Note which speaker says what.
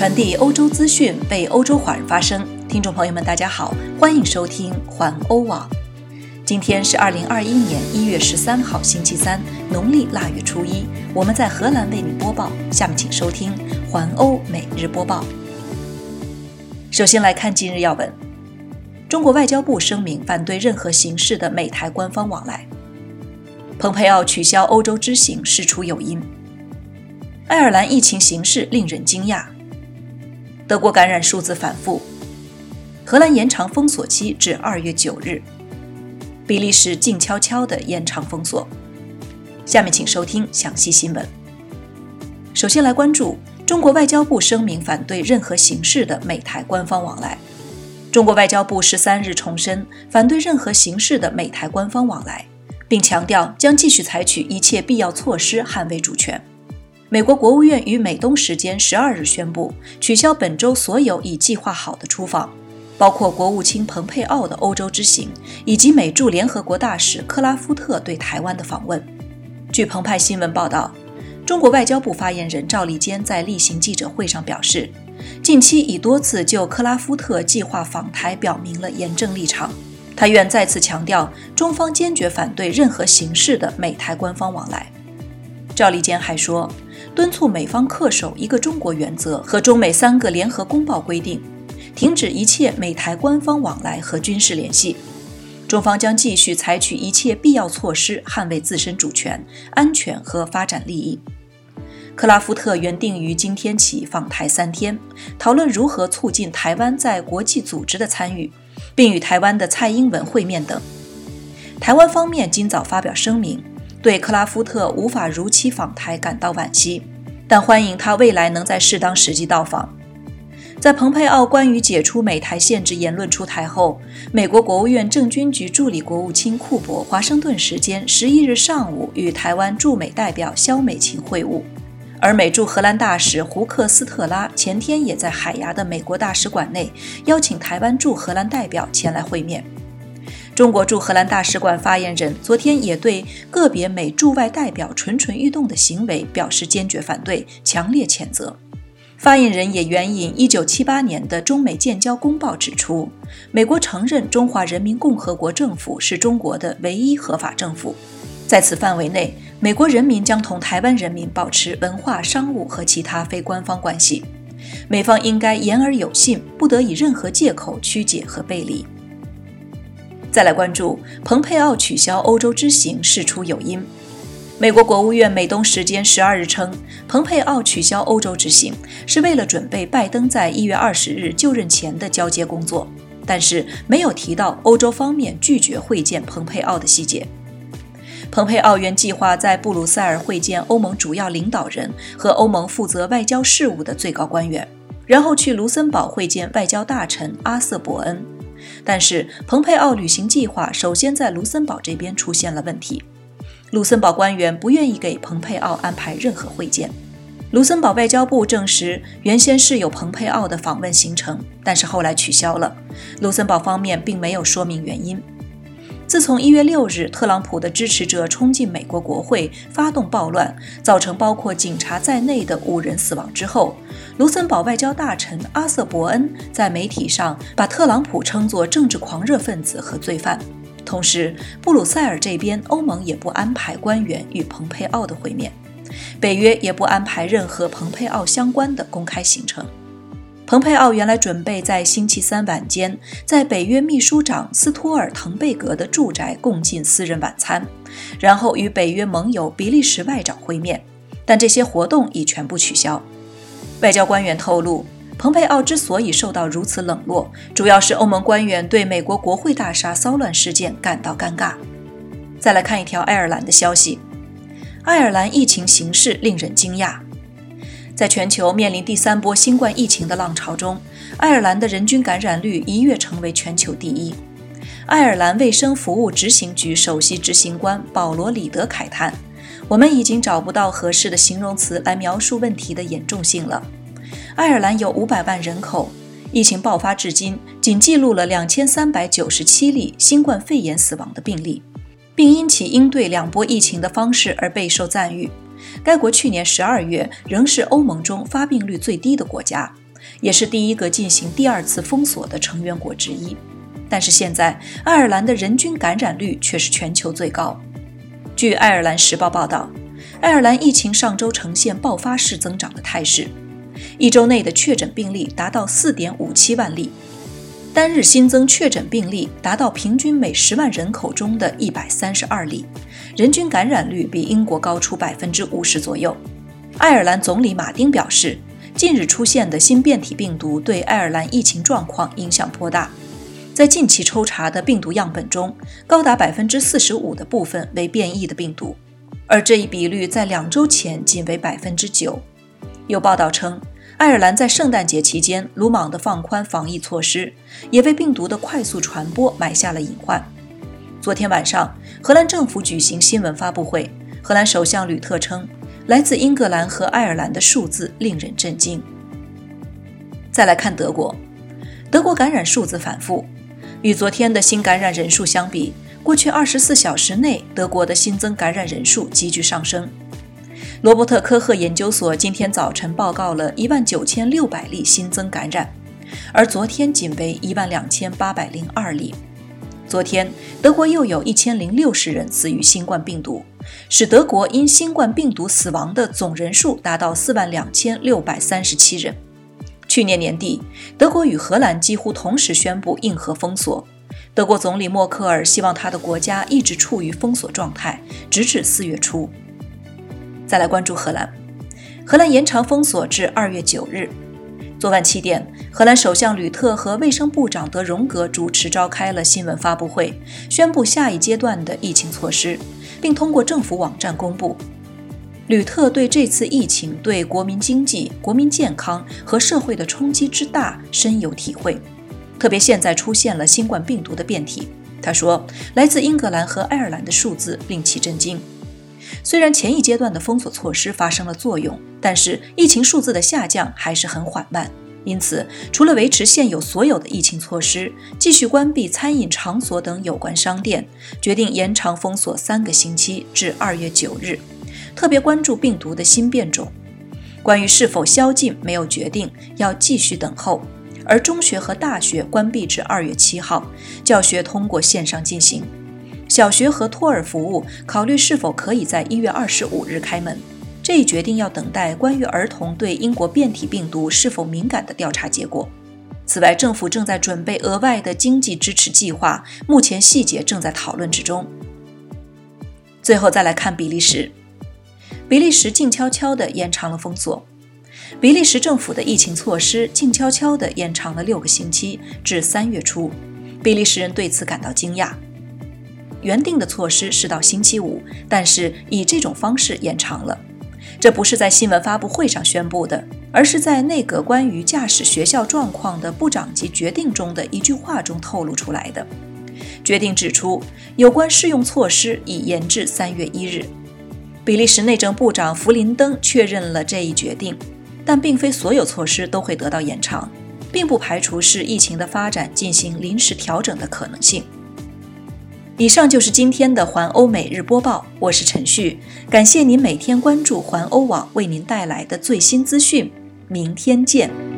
Speaker 1: 传递欧洲资讯，为欧洲华人发声。听众朋友们，大家好，欢迎收听环欧网。今天是二零二一年一月十三号，星期三，农历腊月初一。我们在荷兰为你播报。下面请收听环欧每日播报。首先来看今日要闻：中国外交部声明反对任何形式的美台官方往来。蓬佩奥取消欧洲之行，事出有因。爱尔兰疫情形势令人惊讶。德国感染数字反复，荷兰延长封锁期至二月九日，比利时静悄悄地延长封锁。下面请收听详细新闻。首先来关注中国外交部声明反对任何形式的美台官方往来。中国外交部十三日重申反对任何形式的美台官方往来，并强调将继续采取一切必要措施捍卫主权。美国国务院于美东时间十二日宣布取消本周所有已计划好的出访，包括国务卿蓬佩奥的欧洲之行，以及美驻联合国大使克拉夫特对台湾的访问。据澎湃新闻报道，中国外交部发言人赵立坚在例行记者会上表示，近期已多次就克拉夫特计划访台表明了严正立场。他愿再次强调，中方坚决反对任何形式的美台官方往来。赵立坚还说。敦促美方恪守一个中国原则和中美三个联合公报规定，停止一切美台官方往来和军事联系。中方将继续采取一切必要措施，捍卫自身主权、安全和发展利益。克拉夫特原定于今天起访台三天，讨论如何促进台湾在国际组织的参与，并与台湾的蔡英文会面等。台湾方面今早发表声明。对克拉夫特无法如期访台感到惋惜，但欢迎他未来能在适当时机到访。在蓬佩奥关于解除美台限制言论出台后，美国国务院政军局助理国务卿库珀华盛顿时间十一日上午与台湾驻美代表肖美琴会晤，而美驻荷兰大使胡克斯特拉前天也在海牙的美国大使馆内邀请台湾驻荷兰代表前来会面。中国驻荷兰大使馆发言人昨天也对个别美驻外代表蠢蠢欲动的行为表示坚决反对，强烈谴责。发言人也援引1978年的中美建交公报指出，美国承认中华人民共和国政府是中国的唯一合法政府，在此范围内，美国人民将同台湾人民保持文化、商务和其他非官方关系。美方应该言而有信，不得以任何借口曲解和背离。再来关注，蓬佩奥取消欧洲之行事出有因。美国国务院美东时间十二日称，蓬佩奥取消欧洲之行是为了准备拜登在一月二十日就任前的交接工作，但是没有提到欧洲方面拒绝会见蓬佩奥的细节。蓬佩奥原计划在布鲁塞尔会见欧盟主要领导人和欧盟负责外交事务的最高官员，然后去卢森堡会见外交大臣阿瑟伯恩。但是，蓬佩奥旅行计划首先在卢森堡这边出现了问题。卢森堡官员不愿意给蓬佩奥安排任何会见。卢森堡外交部证实，原先是有蓬佩奥的访问行程，但是后来取消了。卢森堡方面并没有说明原因。自从一月六日，特朗普的支持者冲进美国国会，发动暴乱，造成包括警察在内的五人死亡之后，卢森堡外交大臣阿瑟伯恩在媒体上把特朗普称作政治狂热分子和罪犯。同时，布鲁塞尔这边欧盟也不安排官员与蓬佩奥的会面，北约也不安排任何蓬佩奥相关的公开行程。蓬佩奥原来准备在星期三晚间在北约秘书长斯托尔滕贝格的住宅共进私人晚餐，然后与北约盟友比利时外长会面，但这些活动已全部取消。外交官员透露，蓬佩奥之所以受到如此冷落，主要是欧盟官员对美国国会大厦骚乱事件感到尴尬。再来看一条爱尔兰的消息，爱尔兰疫情形势令人惊讶。在全球面临第三波新冠疫情的浪潮中，爱尔兰的人均感染率一跃成为全球第一。爱尔兰卫生服务执行局首席执行官保罗·里德慨叹：“我们已经找不到合适的形容词来描述问题的严重性了。爱尔兰有五百万人口，疫情爆发至今仅记录了两千三百九十七例新冠肺炎死亡的病例，并因其应对两波疫情的方式而备受赞誉。”该国去年十二月仍是欧盟中发病率最低的国家，也是第一个进行第二次封锁的成员国之一。但是现在，爱尔兰的人均感染率却是全球最高。据《爱尔兰时报》报道，爱尔兰疫情上周呈现爆发式增长的态势，一周内的确诊病例达到4.57万例，单日新增确诊病例达到平均每十万人口中的一百三十二例，人均感染率比英国高出百分之五十左右。爱尔兰总理马丁表示，近日出现的新变体病毒对爱尔兰疫情状况影响颇大。在近期抽查的病毒样本中，高达百分之四十五的部分为变异的病毒，而这一比率在两周前仅为百分之九。有报道称，爱尔兰在圣诞节期间鲁莽地放宽防疫措施，也为病毒的快速传播埋下了隐患。昨天晚上，荷兰政府举行新闻发布会，荷兰首相吕特称，来自英格兰和爱尔兰的数字令人震惊。再来看德国，德国感染数字反复。与昨天的新感染人数相比，过去二十四小时内，德国的新增感染人数急剧上升。罗伯特·科赫研究所今天早晨报告了一万九千六百例新增感染，而昨天仅为一万两千八百零二例。昨天，德国又有一千零六十人死于新冠病毒，使德国因新冠病毒死亡的总人数达到四万两千六百三十七人。去年年底，德国与荷兰几乎同时宣布硬核封锁。德国总理默克尔希望他的国家一直处于封锁状态，直至四月初。再来关注荷兰，荷兰延长封锁至二月九日。昨晚七点，荷兰首相吕特和卫生部长德荣格主持召开了新闻发布会，宣布下一阶段的疫情措施，并通过政府网站公布。吕特对这次疫情对国民经济、国民健康和社会的冲击之大深有体会，特别现在出现了新冠病毒的变体。他说，来自英格兰和爱尔兰的数字令其震惊。虽然前一阶段的封锁措施发生了作用，但是疫情数字的下降还是很缓慢。因此，除了维持现有所有的疫情措施，继续关闭餐饮场所等有关商店，决定延长封锁三个星期至二月九日。特别关注病毒的新变种，关于是否宵禁没有决定，要继续等候。而中学和大学关闭至二月七号，教学通过线上进行。小学和托儿服务考虑是否可以在一月二十五日开门，这一决定要等待关于儿童对英国变体病毒是否敏感的调查结果。此外，政府正在准备额外的经济支持计划，目前细节正在讨论之中。最后再来看比利时。比利时静悄悄地延长了封锁。比利时政府的疫情措施静悄悄地延长了六个星期，至三月初。比利时人对此感到惊讶。原定的措施是到星期五，但是以这种方式延长了。这不是在新闻发布会上宣布的，而是在内阁关于驾驶学校状况的部长级决定中的一句话中透露出来的。决定指出，有关适用措施已延至三月一日。比利时内政部长弗林登确认了这一决定，但并非所有措施都会得到延长，并不排除是疫情的发展进行临时调整的可能性。以上就是今天的环欧每日播报，我是陈旭，感谢您每天关注环欧网为您带来的最新资讯，明天见。